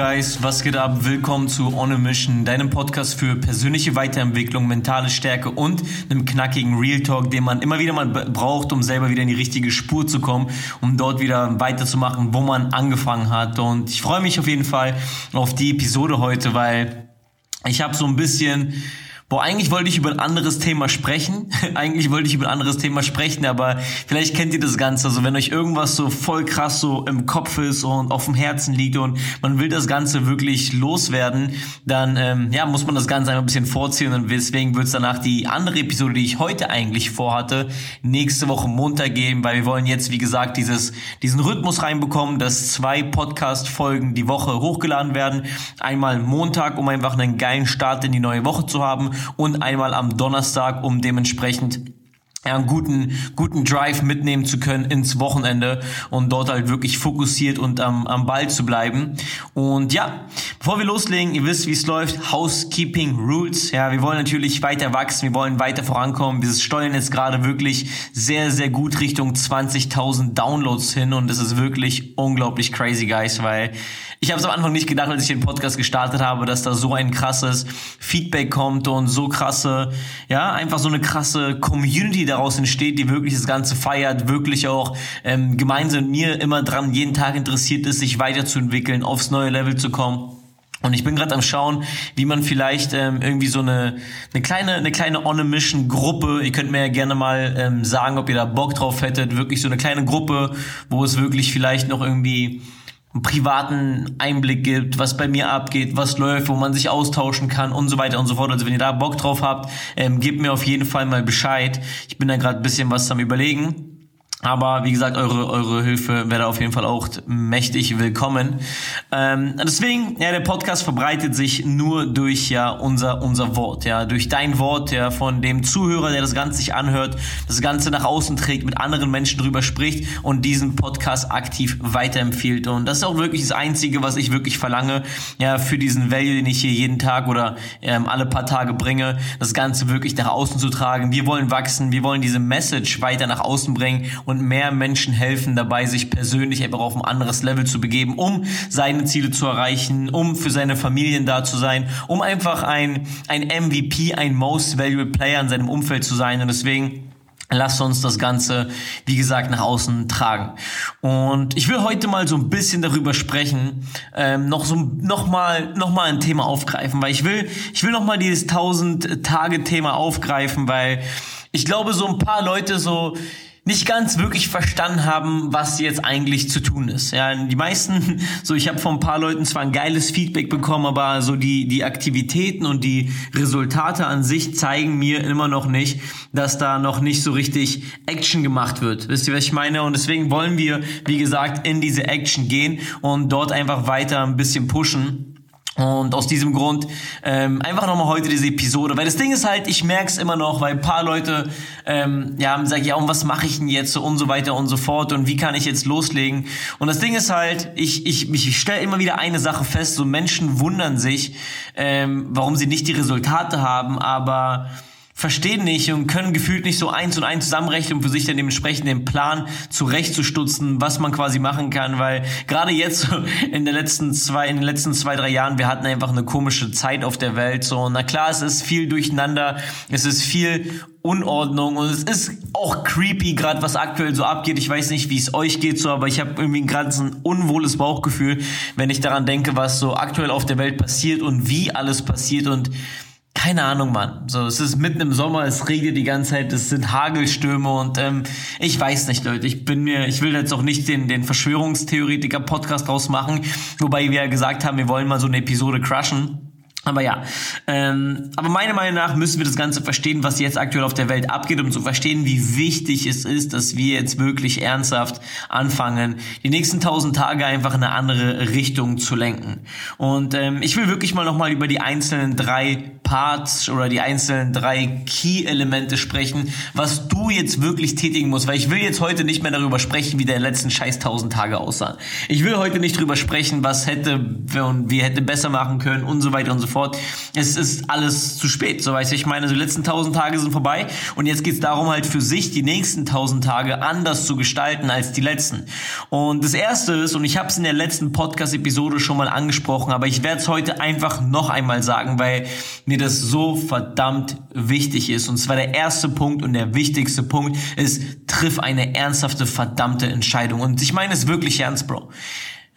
Guys, was geht ab? Willkommen zu On a Mission, deinem Podcast für persönliche Weiterentwicklung, mentale Stärke und einem knackigen Real Talk, den man immer wieder mal braucht, um selber wieder in die richtige Spur zu kommen, um dort wieder weiterzumachen, wo man angefangen hat. Und ich freue mich auf jeden Fall auf die Episode heute, weil ich habe so ein bisschen Boah, eigentlich wollte ich über ein anderes Thema sprechen. eigentlich wollte ich über ein anderes Thema sprechen, aber vielleicht kennt ihr das Ganze. Also wenn euch irgendwas so voll krass so im Kopf ist und auf dem Herzen liegt und man will das Ganze wirklich loswerden, dann ähm, ja, muss man das Ganze ein bisschen vorziehen und deswegen wird es danach die andere Episode, die ich heute eigentlich vorhatte, nächste Woche Montag geben, weil wir wollen jetzt, wie gesagt, dieses, diesen Rhythmus reinbekommen, dass zwei Podcast-Folgen die Woche hochgeladen werden. Einmal Montag, um einfach einen geilen Start in die neue Woche zu haben und einmal am Donnerstag, um dementsprechend ja, einen guten, guten Drive mitnehmen zu können ins Wochenende und dort halt wirklich fokussiert und am, am Ball zu bleiben. Und ja, bevor wir loslegen, ihr wisst, wie es läuft, Housekeeping Rules. Ja, wir wollen natürlich weiter wachsen, wir wollen weiter vorankommen. Wir steuern jetzt gerade wirklich sehr, sehr gut Richtung 20.000 Downloads hin und das ist wirklich unglaublich crazy, guys, weil ich habe es am Anfang nicht gedacht, als ich den Podcast gestartet habe, dass da so ein krasses Feedback kommt und so krasse, ja, einfach so eine krasse Community daraus entsteht, die wirklich das Ganze feiert, wirklich auch ähm, gemeinsam mir immer dran jeden Tag interessiert ist, sich weiterzuentwickeln, aufs neue Level zu kommen. Und ich bin gerade am schauen, wie man vielleicht ähm, irgendwie so eine, eine kleine, eine kleine On-a-Mission-Gruppe, ihr könnt mir ja gerne mal ähm, sagen, ob ihr da Bock drauf hättet, wirklich so eine kleine Gruppe, wo es wirklich vielleicht noch irgendwie privaten Einblick gibt, was bei mir abgeht, was läuft, wo man sich austauschen kann und so weiter und so fort. Also wenn ihr da Bock drauf habt, ähm, gebt mir auf jeden Fall mal Bescheid. Ich bin da gerade bisschen was am überlegen. Aber wie gesagt, eure, eure Hilfe wäre auf jeden Fall auch mächtig willkommen. Ähm, deswegen, ja, der Podcast verbreitet sich nur durch ja unser, unser Wort, ja, durch dein Wort, ja, von dem Zuhörer, der das Ganze sich anhört, das Ganze nach außen trägt, mit anderen Menschen drüber spricht und diesen Podcast aktiv weiterempfiehlt. Und das ist auch wirklich das Einzige, was ich wirklich verlange, ja, für diesen Value, den ich hier jeden Tag oder ähm, alle paar Tage bringe, das Ganze wirklich nach außen zu tragen. Wir wollen wachsen, wir wollen diese Message weiter nach außen bringen mehr Menschen helfen dabei, sich persönlich einfach auf ein anderes Level zu begeben, um seine Ziele zu erreichen, um für seine Familien da zu sein, um einfach ein, ein MVP, ein Most Valuable Player in seinem Umfeld zu sein. Und deswegen Lass uns das Ganze, wie gesagt, nach außen tragen. Und ich will heute mal so ein bisschen darüber sprechen, ähm, noch so noch mal noch mal ein Thema aufgreifen, weil ich will ich will noch mal dieses 1000 Tage Thema aufgreifen, weil ich glaube so ein paar Leute so nicht ganz wirklich verstanden haben, was jetzt eigentlich zu tun ist. Ja, die meisten, so ich habe von ein paar Leuten zwar ein geiles Feedback bekommen, aber so die die Aktivitäten und die Resultate an sich zeigen mir immer noch nicht, dass da noch nicht so richtig Action gemacht wird. Wisst ihr, was ich meine? Und deswegen wollen wir, wie gesagt, in diese Action gehen und dort einfach weiter ein bisschen pushen. Und aus diesem Grund ähm, einfach nochmal heute diese Episode, weil das Ding ist halt, ich merke es immer noch, weil ein paar Leute ähm, ja sagen, ja und was mache ich denn jetzt und so weiter und so fort und wie kann ich jetzt loslegen? Und das Ding ist halt, ich ich, ich stelle immer wieder eine Sache fest, so Menschen wundern sich, ähm, warum sie nicht die Resultate haben, aber verstehen nicht und können gefühlt nicht so eins und eins zusammenrechnen, um für sich dann dementsprechend den Plan zurechtzustutzen, was man quasi machen kann, weil gerade jetzt in den letzten zwei, in den letzten zwei, drei Jahren, wir hatten einfach eine komische Zeit auf der Welt, so, na klar, es ist viel durcheinander, es ist viel Unordnung und es ist auch creepy, gerade was aktuell so abgeht. Ich weiß nicht, wie es euch geht so, aber ich habe irgendwie ein ganz unwohles Bauchgefühl, wenn ich daran denke, was so aktuell auf der Welt passiert und wie alles passiert und keine Ahnung, Mann. So, es ist mitten im Sommer, es regnet die ganze Zeit, es sind Hagelstürme und ähm, ich weiß nicht, Leute. Ich bin mir, ich will jetzt auch nicht den, den Verschwörungstheoretiker-Podcast draus machen, wobei wir ja gesagt haben, wir wollen mal so eine Episode crushen. Aber ja, ähm, aber meiner Meinung nach müssen wir das Ganze verstehen, was jetzt aktuell auf der Welt abgeht, um zu verstehen, wie wichtig es ist, dass wir jetzt wirklich ernsthaft anfangen, die nächsten tausend Tage einfach in eine andere Richtung zu lenken. Und ähm, ich will wirklich mal nochmal über die einzelnen drei Parts oder die einzelnen drei Key-Elemente sprechen, was du jetzt wirklich tätigen musst, weil ich will jetzt heute nicht mehr darüber sprechen, wie der letzten scheiß tausend Tage aussahen. Ich will heute nicht darüber sprechen, was hätte und wie hätte besser machen können und so weiter und so fort. Es ist alles zu spät. So weiß ich, meine, die letzten tausend Tage sind vorbei und jetzt geht es darum, halt für sich die nächsten tausend Tage anders zu gestalten als die letzten. Und das erste ist, und ich habe es in der letzten Podcast-Episode schon mal angesprochen, aber ich werde es heute einfach noch einmal sagen, weil mir das so verdammt wichtig ist. Und zwar der erste Punkt und der wichtigste Punkt ist, triff eine ernsthafte, verdammte Entscheidung. Und ich meine es wirklich ernst, Bro.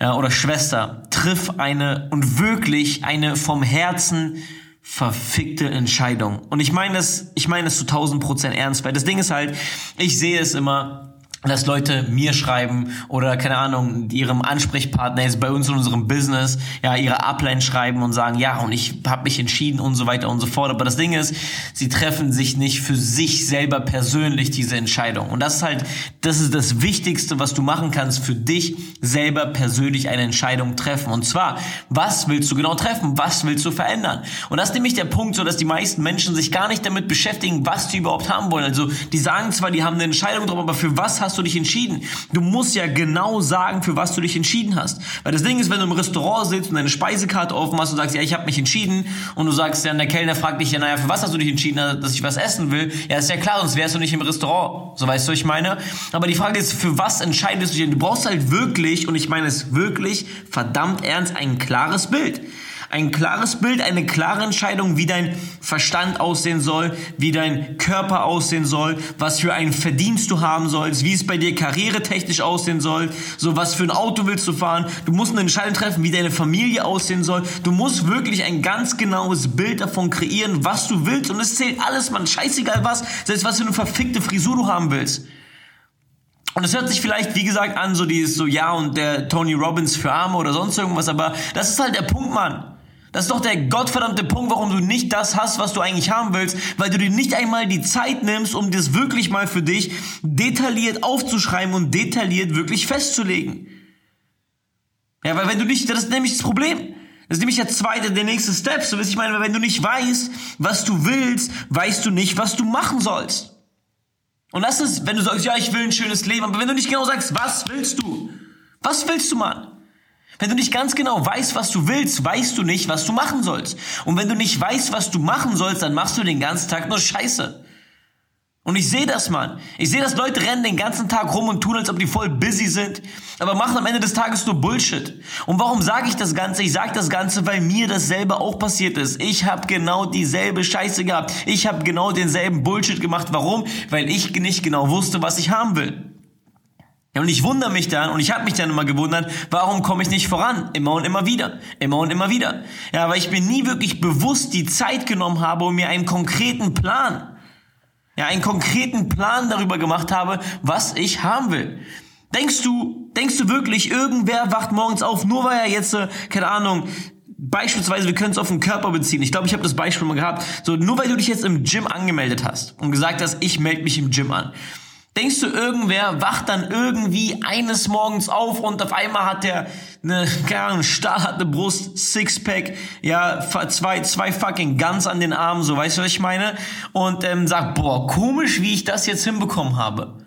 Ja, oder Schwester, triff eine und wirklich eine vom Herzen verfickte Entscheidung. Und ich meine das, ich meine das zu 1000 Prozent ernst, weil das Ding ist halt, ich sehe es immer, dass Leute mir schreiben oder keine Ahnung ihrem Ansprechpartner jetzt bei uns in unserem Business ja ihre Upline schreiben und sagen ja und ich habe mich entschieden und so weiter und so fort. Aber das Ding ist sie treffen sich nicht für sich selber persönlich diese Entscheidung. Und das ist halt das ist das wichtigste was du machen kannst für dich selber persönlich eine Entscheidung treffen. Und zwar was willst du genau treffen? Was willst du verändern? Und das ist nämlich der Punkt so dass die meisten Menschen sich gar nicht damit beschäftigen was die überhaupt haben wollen. Also die sagen zwar die haben eine Entscheidung drauf aber für was hast hast du dich entschieden? Du musst ja genau sagen, für was du dich entschieden hast. Weil das Ding ist, wenn du im Restaurant sitzt und deine Speisekarte offen hast und sagst, ja, ich habe mich entschieden und du sagst, ja, der Kellner fragt dich, ja, naja, für was hast du dich entschieden, dass ich was essen will? Ja, ist ja klar, sonst wärst du nicht im Restaurant. So weißt du, ich meine. Aber die Frage ist, für was entscheidest du dich? Du brauchst halt wirklich, und ich meine es wirklich verdammt ernst, ein klares Bild ein klares Bild, eine klare Entscheidung, wie dein Verstand aussehen soll, wie dein Körper aussehen soll, was für einen Verdienst du haben sollst, wie es bei dir karrieretechnisch aussehen soll, so was für ein Auto willst du fahren. Du musst eine Entscheidung treffen, wie deine Familie aussehen soll. Du musst wirklich ein ganz genaues Bild davon kreieren, was du willst und es zählt alles, man, scheißegal was, selbst was für eine verfickte Frisur du haben willst. Und es hört sich vielleicht, wie gesagt, an, so dieses so, ja, und der Tony Robbins für Arme oder sonst irgendwas, aber das ist halt der Punkt, Mann. Das ist doch der gottverdammte Punkt, warum du nicht das hast, was du eigentlich haben willst, weil du dir nicht einmal die Zeit nimmst, um das wirklich mal für dich detailliert aufzuschreiben und detailliert wirklich festzulegen. Ja, weil wenn du nicht, das ist nämlich das Problem. Das ist nämlich der zweite, der nächste Step. So, ich meine, wenn du nicht weißt, was du willst, weißt du nicht, was du machen sollst. Und das ist, wenn du sagst, ja, ich will ein schönes Leben, aber wenn du nicht genau sagst, was willst du? Was willst du, Mann? Wenn du nicht ganz genau weißt, was du willst, weißt du nicht, was du machen sollst. Und wenn du nicht weißt, was du machen sollst, dann machst du den ganzen Tag nur Scheiße. Und ich sehe das, Mann. Ich sehe, dass Leute rennen den ganzen Tag rum und tun, als ob die voll busy sind, aber machen am Ende des Tages nur Bullshit. Und warum sage ich das Ganze? Ich sage das Ganze, weil mir dasselbe auch passiert ist. Ich habe genau dieselbe Scheiße gehabt. Ich habe genau denselben Bullshit gemacht. Warum? Weil ich nicht genau wusste, was ich haben will. Ja, und ich wundere mich dann und ich habe mich dann immer gewundert, warum komme ich nicht voran? Immer und immer wieder, immer und immer wieder. Ja, weil ich mir nie wirklich bewusst die Zeit genommen habe und mir einen konkreten Plan, ja, einen konkreten Plan darüber gemacht habe, was ich haben will. Denkst du, denkst du wirklich, irgendwer wacht morgens auf, nur weil er jetzt, äh, keine Ahnung, Beispielsweise, wir können es auf den Körper beziehen. Ich glaube, ich habe das Beispiel mal gehabt. So, nur weil du dich jetzt im Gym angemeldet hast und gesagt hast, ich melde mich im Gym an. Denkst du, irgendwer wacht dann irgendwie eines Morgens auf und auf einmal hat der eine, keine Ahnung, stahlharte Brust, Sixpack, ja, zwei, zwei fucking Guns an den Armen, so, weißt du, was ich meine? Und ähm, sagt, boah, komisch, wie ich das jetzt hinbekommen habe.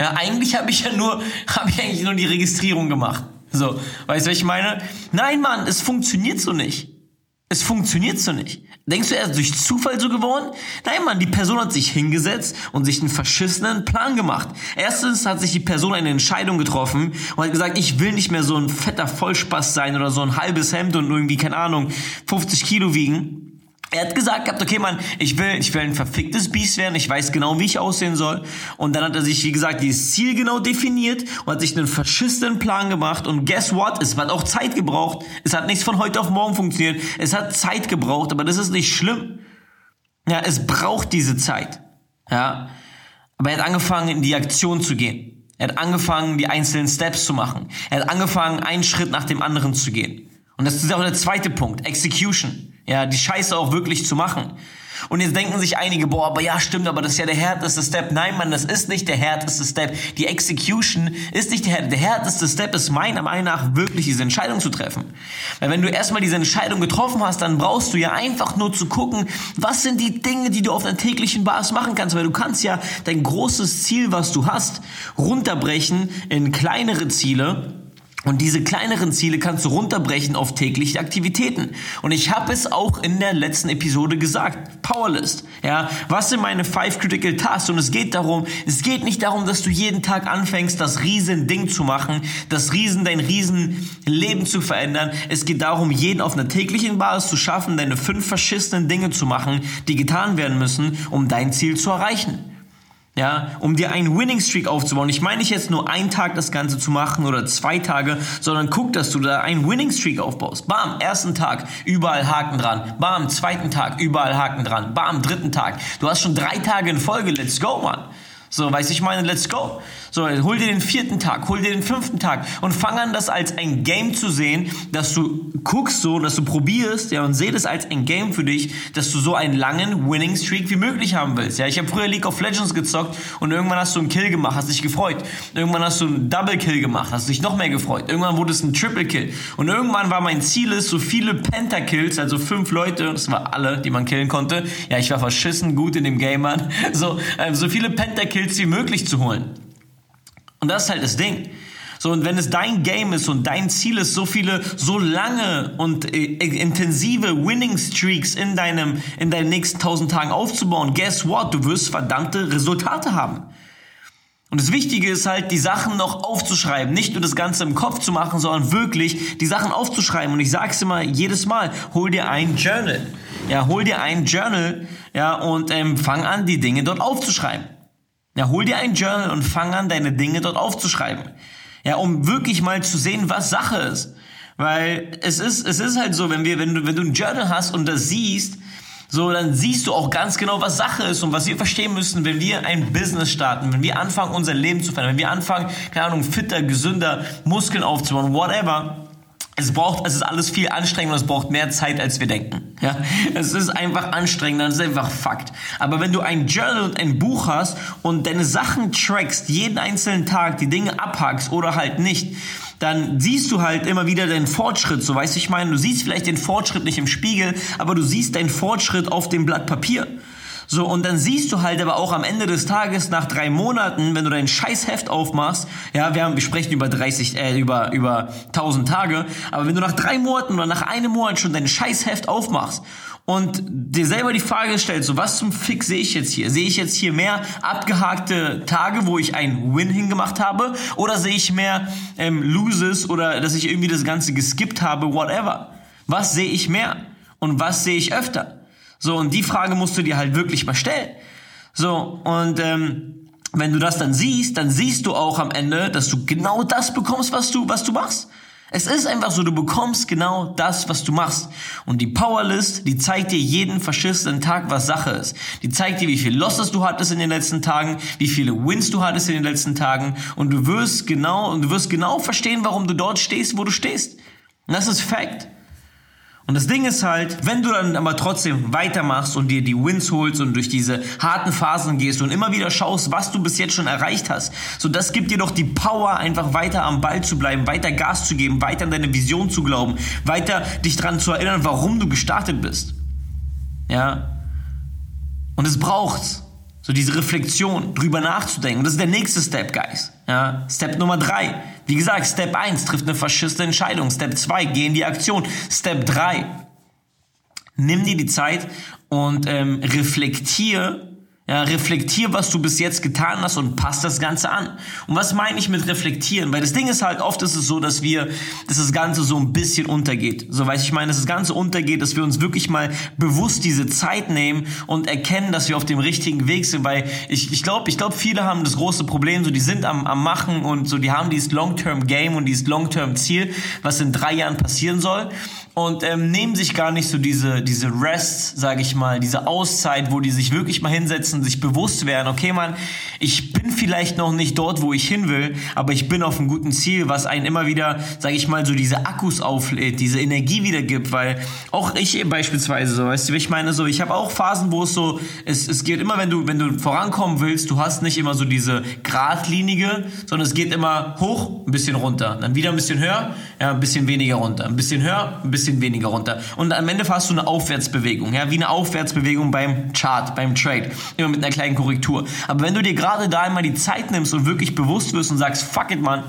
Ja, eigentlich habe ich ja nur, habe ich eigentlich nur die Registrierung gemacht. So, weißt du, was ich meine? Nein, Mann, es funktioniert so nicht. Es funktioniert so nicht. Denkst du, er ist durch Zufall so geworden? Nein, Mann, die Person hat sich hingesetzt und sich einen verschissenen Plan gemacht. Erstens hat sich die Person eine Entscheidung getroffen und hat gesagt, ich will nicht mehr so ein fetter Vollspaß sein oder so ein halbes Hemd und irgendwie, keine Ahnung, 50 Kilo wiegen er hat gesagt gehabt, okay, Mann, ich will, ich will ein verficktes Biest werden, ich weiß genau, wie ich aussehen soll. Und dann hat er sich, wie gesagt, dieses Ziel genau definiert und hat sich einen verschissenen Plan gemacht. Und guess what? Es hat auch Zeit gebraucht. Es hat nichts von heute auf morgen funktioniert. Es hat Zeit gebraucht, aber das ist nicht schlimm. Ja, es braucht diese Zeit. Ja. Aber er hat angefangen, in die Aktion zu gehen. Er hat angefangen, die einzelnen Steps zu machen. Er hat angefangen, einen Schritt nach dem anderen zu gehen. Und das ist auch der zweite Punkt. Execution. Ja, die Scheiße auch wirklich zu machen. Und jetzt denken sich einige, boah, aber ja, stimmt, aber das ist ja der härteste Step. Nein, Mann, das ist nicht der härteste Step. Die Execution ist nicht der, der härteste Step, ist meiner Meinung nach wirklich diese Entscheidung zu treffen. Weil wenn du erstmal diese Entscheidung getroffen hast, dann brauchst du ja einfach nur zu gucken, was sind die Dinge, die du auf einer täglichen Basis machen kannst. Weil du kannst ja dein großes Ziel, was du hast, runterbrechen in kleinere Ziele Und diese kleineren Ziele kannst du runterbrechen auf tägliche Aktivitäten. Und ich habe es auch in der letzten Episode gesagt. Powerlist. Ja, was sind meine five critical tasks? Und es geht darum, es geht nicht darum, dass du jeden Tag anfängst, das riesen Ding zu machen, das riesen, dein riesen Leben zu verändern. Es geht darum, jeden auf einer täglichen Basis zu schaffen, deine fünf verschissenen Dinge zu machen, die getan werden müssen, um dein Ziel zu erreichen ja, um dir einen Winning Streak aufzubauen. Ich meine nicht jetzt nur einen Tag das Ganze zu machen oder zwei Tage, sondern guck, dass du da einen Winning Streak aufbaust. Bam, ersten Tag, überall Haken dran. Bam, zweiten Tag, überall Haken dran. Bam, dritten Tag. Du hast schon drei Tage in Folge. Let's go, Mann. So, weiß ich meine, let's go. So, hol dir den vierten Tag, hol dir den fünften Tag und fang an, das als ein Game zu sehen, dass du guckst so, dass du probierst, ja, und seh das als ein Game für dich, dass du so einen langen Winning Streak wie möglich haben willst. Ja, ich habe früher League of Legends gezockt und irgendwann hast du einen Kill gemacht, hast dich gefreut. Irgendwann hast du einen Double Kill gemacht, hast dich noch mehr gefreut. Irgendwann wurde es ein Triple Kill. Und irgendwann war mein Ziel ist, so viele Pentakills, also fünf Leute, das war alle, die man killen konnte. Ja, ich war verschissen gut in dem Game, Mann. So, äh, so viele Pentakills wie möglich zu holen. Und das ist halt das Ding. So, und wenn es dein Game ist und dein Ziel ist, so viele, so lange und äh, intensive Winning Streaks in deinem, in deinen nächsten tausend Tagen aufzubauen, guess what? Du wirst verdammte Resultate haben. Und das Wichtige ist halt, die Sachen noch aufzuschreiben. Nicht nur das Ganze im Kopf zu machen, sondern wirklich die Sachen aufzuschreiben. Und ich sag's immer jedes Mal, hol dir ein Journal. Ja, hol dir ein Journal, ja, und ähm, fang an, die Dinge dort aufzuschreiben. Ja, hol dir ein Journal und fang an, deine Dinge dort aufzuschreiben. Ja, um wirklich mal zu sehen, was Sache ist. Weil es ist, es ist halt so, wenn wir, wenn du, wenn du ein Journal hast und das siehst, so, dann siehst du auch ganz genau, was Sache ist und was wir verstehen müssen, wenn wir ein Business starten, wenn wir anfangen, unser Leben zu verändern, wenn wir anfangen, keine Ahnung, fitter, gesünder, Muskeln aufzubauen, whatever es braucht, es ist alles viel anstrengender, es braucht mehr Zeit, als wir denken. Ja, es ist einfach anstrengender, es ist einfach Fakt. Aber wenn du ein Journal und ein Buch hast und deine Sachen trackst, jeden einzelnen Tag, die Dinge abhackst oder halt nicht, dann siehst du halt immer wieder deinen Fortschritt. So weißt du, ich meine, du siehst vielleicht den Fortschritt nicht im Spiegel, aber du siehst deinen Fortschritt auf dem Blatt Papier. So, und dann siehst du halt aber auch am Ende des Tages nach drei Monaten, wenn du dein Scheißheft aufmachst, ja, wir haben, wir sprechen über 30, äh, über, über 1000 Tage, aber wenn du nach drei Monaten oder nach einem Monat schon dein Scheißheft aufmachst und dir selber die Frage stellst, so was zum Fick sehe ich jetzt hier? Sehe ich jetzt hier mehr abgehakte Tage, wo ich einen Win hingemacht habe? Oder sehe ich mehr ähm, Loses oder dass ich irgendwie das Ganze geskippt habe, whatever? Was sehe ich mehr? Und was sehe ich öfter? So, und die Frage musst du dir halt wirklich mal stellen. So, und ähm, wenn du das dann siehst, dann siehst du auch am Ende, dass du genau das bekommst, was du, was du machst. Es ist einfach so, du bekommst genau das, was du machst. Und die Powerlist, die zeigt dir jeden verschissenen Tag, was Sache ist. Die zeigt dir, wie viel Losses du hattest in den letzten Tagen, wie viele Wins du hattest in den letzten Tagen. Und du wirst genau, und du wirst genau verstehen, warum du dort stehst, wo du stehst. Und das ist Fact. Und das Ding ist halt, wenn du dann aber trotzdem weitermachst und dir die Wins holst und durch diese harten Phasen gehst und immer wieder schaust, was du bis jetzt schon erreicht hast, so das gibt dir doch die Power, einfach weiter am Ball zu bleiben, weiter Gas zu geben, weiter an deine Vision zu glauben, weiter dich daran zu erinnern, warum du gestartet bist. Ja? Und es braucht so diese Reflexion, drüber nachzudenken. Das ist der nächste Step, Guys. Ja? Step Nummer drei. Wie gesagt, Step 1 trifft eine verschissene Entscheidung. Step 2, geh in die Aktion. Step 3, nimm dir die Zeit und ähm, reflektier ja, reflektier, was du bis jetzt getan hast und passt das Ganze an. Und was meine ich mit reflektieren? Weil das Ding ist halt, oft ist es so, dass wir, dass das Ganze so ein bisschen untergeht. So, weiß ich meine, dass das Ganze untergeht, dass wir uns wirklich mal bewusst diese Zeit nehmen und erkennen, dass wir auf dem richtigen Weg sind. Weil ich, ich glaube, ich glaube, viele haben das große Problem, so, die sind am, am Machen und so, die haben dieses Long-Term-Game und dieses Long-Term-Ziel, was in drei Jahren passieren soll und ähm, nehmen sich gar nicht so diese, diese Rest, sage ich mal, diese Auszeit, wo die sich wirklich mal hinsetzen, sich bewusst werden, okay, man, ich bin vielleicht noch nicht dort, wo ich hin will, aber ich bin auf einem guten Ziel, was einen immer wieder, sage ich mal, so diese Akkus auflädt, diese Energie wiedergibt, weil auch ich beispielsweise so, weißt du, ich meine so, ich habe auch Phasen, wo es so, es, es geht immer, wenn du, wenn du vorankommen willst, du hast nicht immer so diese Gradlinige, sondern es geht immer hoch, ein bisschen runter, dann wieder ein bisschen höher, ja, ein bisschen weniger runter, ein bisschen höher, ein bisschen bisschen weniger runter. Und am Ende hast du eine Aufwärtsbewegung, ja, wie eine Aufwärtsbewegung beim Chart, beim Trade. Immer mit einer kleinen Korrektur. Aber wenn du dir gerade da einmal die Zeit nimmst und wirklich bewusst wirst und sagst, fuck it, man,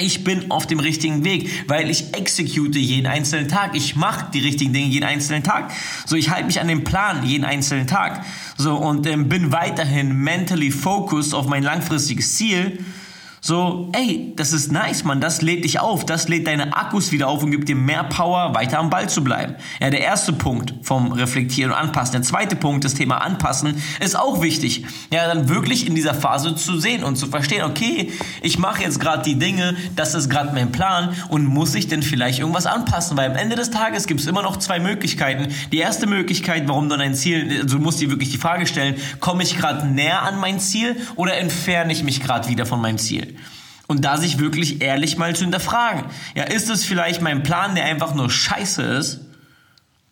Ich bin auf dem richtigen Weg, weil ich execute jeden einzelnen Tag. Ich mache die richtigen Dinge jeden einzelnen Tag. So, ich halte mich an den Plan jeden einzelnen Tag. So, und ähm, bin weiterhin mentally focused auf mein langfristiges Ziel. So, ey, das ist nice, man, das lädt dich auf, das lädt deine Akkus wieder auf und gibt dir mehr Power, weiter am Ball zu bleiben. Ja, der erste Punkt vom Reflektieren und Anpassen. Der zweite Punkt, das Thema Anpassen, ist auch wichtig. Ja, dann wirklich in dieser Phase zu sehen und zu verstehen, okay, ich mache jetzt gerade die Dinge, das ist gerade mein Plan und muss ich denn vielleicht irgendwas anpassen? Weil am Ende des Tages gibt es immer noch zwei Möglichkeiten. Die erste Möglichkeit, warum du dein Ziel, also du musst dir wirklich die Frage stellen, komme ich gerade näher an mein Ziel oder entferne ich mich gerade wieder von meinem Ziel? Und da sich wirklich ehrlich mal zu hinterfragen. Ja, ist es vielleicht mein Plan, der einfach nur scheiße ist?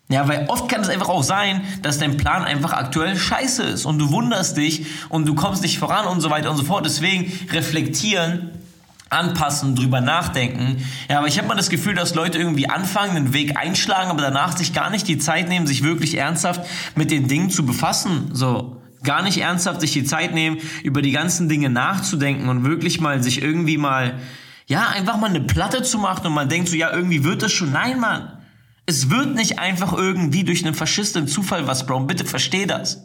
Ja, weil oft kann es einfach auch sein, dass dein Plan einfach aktuell scheiße ist und du wunderst dich und du kommst nicht voran und so weiter und so fort. Deswegen reflektieren, anpassen, drüber nachdenken. Ja, aber ich habe mal das Gefühl, dass Leute irgendwie anfangen, einen Weg einschlagen, aber danach sich gar nicht die Zeit nehmen, sich wirklich ernsthaft mit den Dingen zu befassen. So, gar nicht ernsthaft sich die Zeit nehmen, über die ganzen Dinge nachzudenken und wirklich mal sich irgendwie mal, ja, einfach mal eine Platte zu machen und man denkt so, ja, irgendwie wird das schon. Nein, Mann. Es wird nicht einfach irgendwie durch einen faschistischen Zufall was, Bro. Bitte versteh das.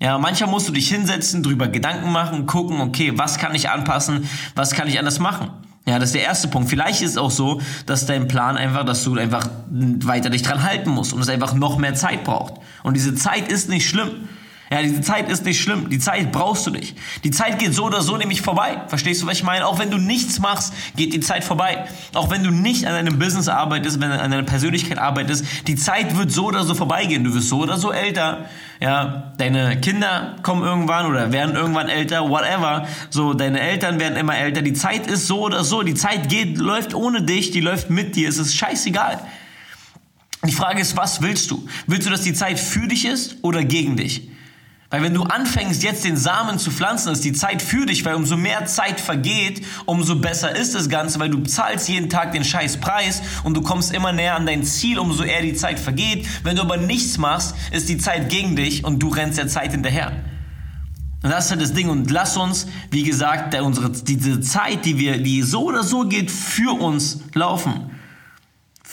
Ja, manchmal musst du dich hinsetzen, drüber Gedanken machen, gucken, okay, was kann ich anpassen, was kann ich anders machen. Ja, das ist der erste Punkt. Vielleicht ist es auch so, dass dein Plan einfach, dass du einfach weiter dich dran halten musst und es einfach noch mehr Zeit braucht. Und diese Zeit ist nicht schlimm. Ja, diese Zeit ist nicht schlimm. Die Zeit brauchst du nicht. Die Zeit geht so oder so nämlich vorbei. Verstehst du, was ich meine? Auch wenn du nichts machst, geht die Zeit vorbei. Auch wenn du nicht an deinem Business arbeitest, wenn du an deiner Persönlichkeit arbeitest, die Zeit wird so oder so vorbeigehen. Du wirst so oder so älter. Ja, deine Kinder kommen irgendwann oder werden irgendwann älter, whatever. So, deine Eltern werden immer älter. Die Zeit ist so oder so. Die Zeit geht, läuft ohne dich, die läuft mit dir. Es ist scheißegal. Die Frage ist, was willst du? Willst du, dass die Zeit für dich ist oder gegen dich? Weil wenn du anfängst, jetzt den Samen zu pflanzen, ist die Zeit für dich, weil umso mehr Zeit vergeht, umso besser ist das Ganze, weil du zahlst jeden Tag den scheiß Preis und du kommst immer näher an dein Ziel, umso eher die Zeit vergeht. Wenn du aber nichts machst, ist die Zeit gegen dich und du rennst der Zeit hinterher. Und das ist halt das Ding. Und lass uns, wie gesagt, unsere, diese Zeit, die wir, die so oder so geht, für uns laufen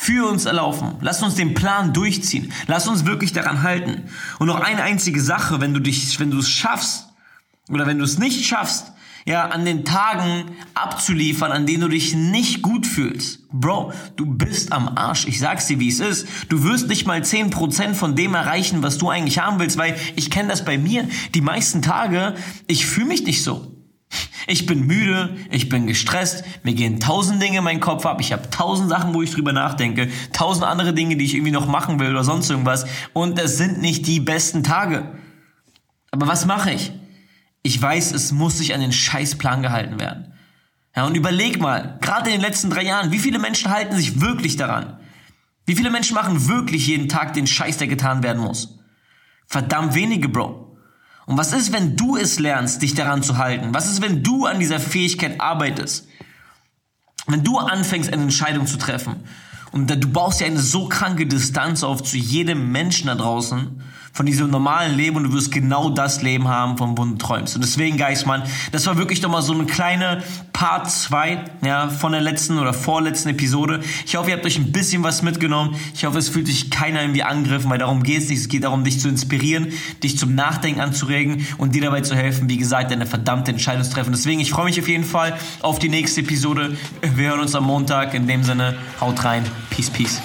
für uns erlaufen. Lass uns den Plan durchziehen. Lass uns wirklich daran halten. Und noch eine einzige Sache, wenn du dich, wenn du es schaffst oder wenn du es nicht schaffst, ja, an den Tagen abzuliefern, an denen du dich nicht gut fühlst. Bro, du bist am Arsch. Ich sag's dir, wie es ist. Du wirst nicht mal 10% von dem erreichen, was du eigentlich haben willst, weil ich kenne das bei mir. Die meisten Tage, ich fühle mich nicht so. Ich bin müde, ich bin gestresst, mir gehen tausend Dinge in meinen Kopf ab, ich habe tausend Sachen, wo ich drüber nachdenke, tausend andere Dinge, die ich irgendwie noch machen will oder sonst irgendwas und es sind nicht die besten Tage. Aber was mache ich? Ich weiß, es muss sich an den Scheißplan gehalten werden. Ja, und überleg mal, gerade in den letzten drei Jahren, wie viele Menschen halten sich wirklich daran? Wie viele Menschen machen wirklich jeden Tag den Scheiß, der getan werden muss? Verdammt wenige, Bro. Und was ist, wenn du es lernst, dich daran zu halten? Was ist, wenn du an dieser Fähigkeit arbeitest? Wenn du anfängst, eine Entscheidung zu treffen und du baust ja eine so kranke Distanz auf zu jedem Menschen da draußen, von diesem normalen Leben und du wirst genau das Leben haben, von wo du träumst. Und deswegen, Geistmann, das war wirklich doch mal so eine kleine Part 2 ja, von der letzten oder vorletzten Episode. Ich hoffe, ihr habt euch ein bisschen was mitgenommen. Ich hoffe, es fühlt sich keiner irgendwie angegriffen, weil darum geht es nicht. Es geht darum, dich zu inspirieren, dich zum Nachdenken anzuregen und dir dabei zu helfen, wie gesagt, eine verdammte Entscheidung zu treffen. Deswegen, ich freue mich auf jeden Fall auf die nächste Episode. Wir hören uns am Montag. In dem Sinne, haut rein. Peace, peace.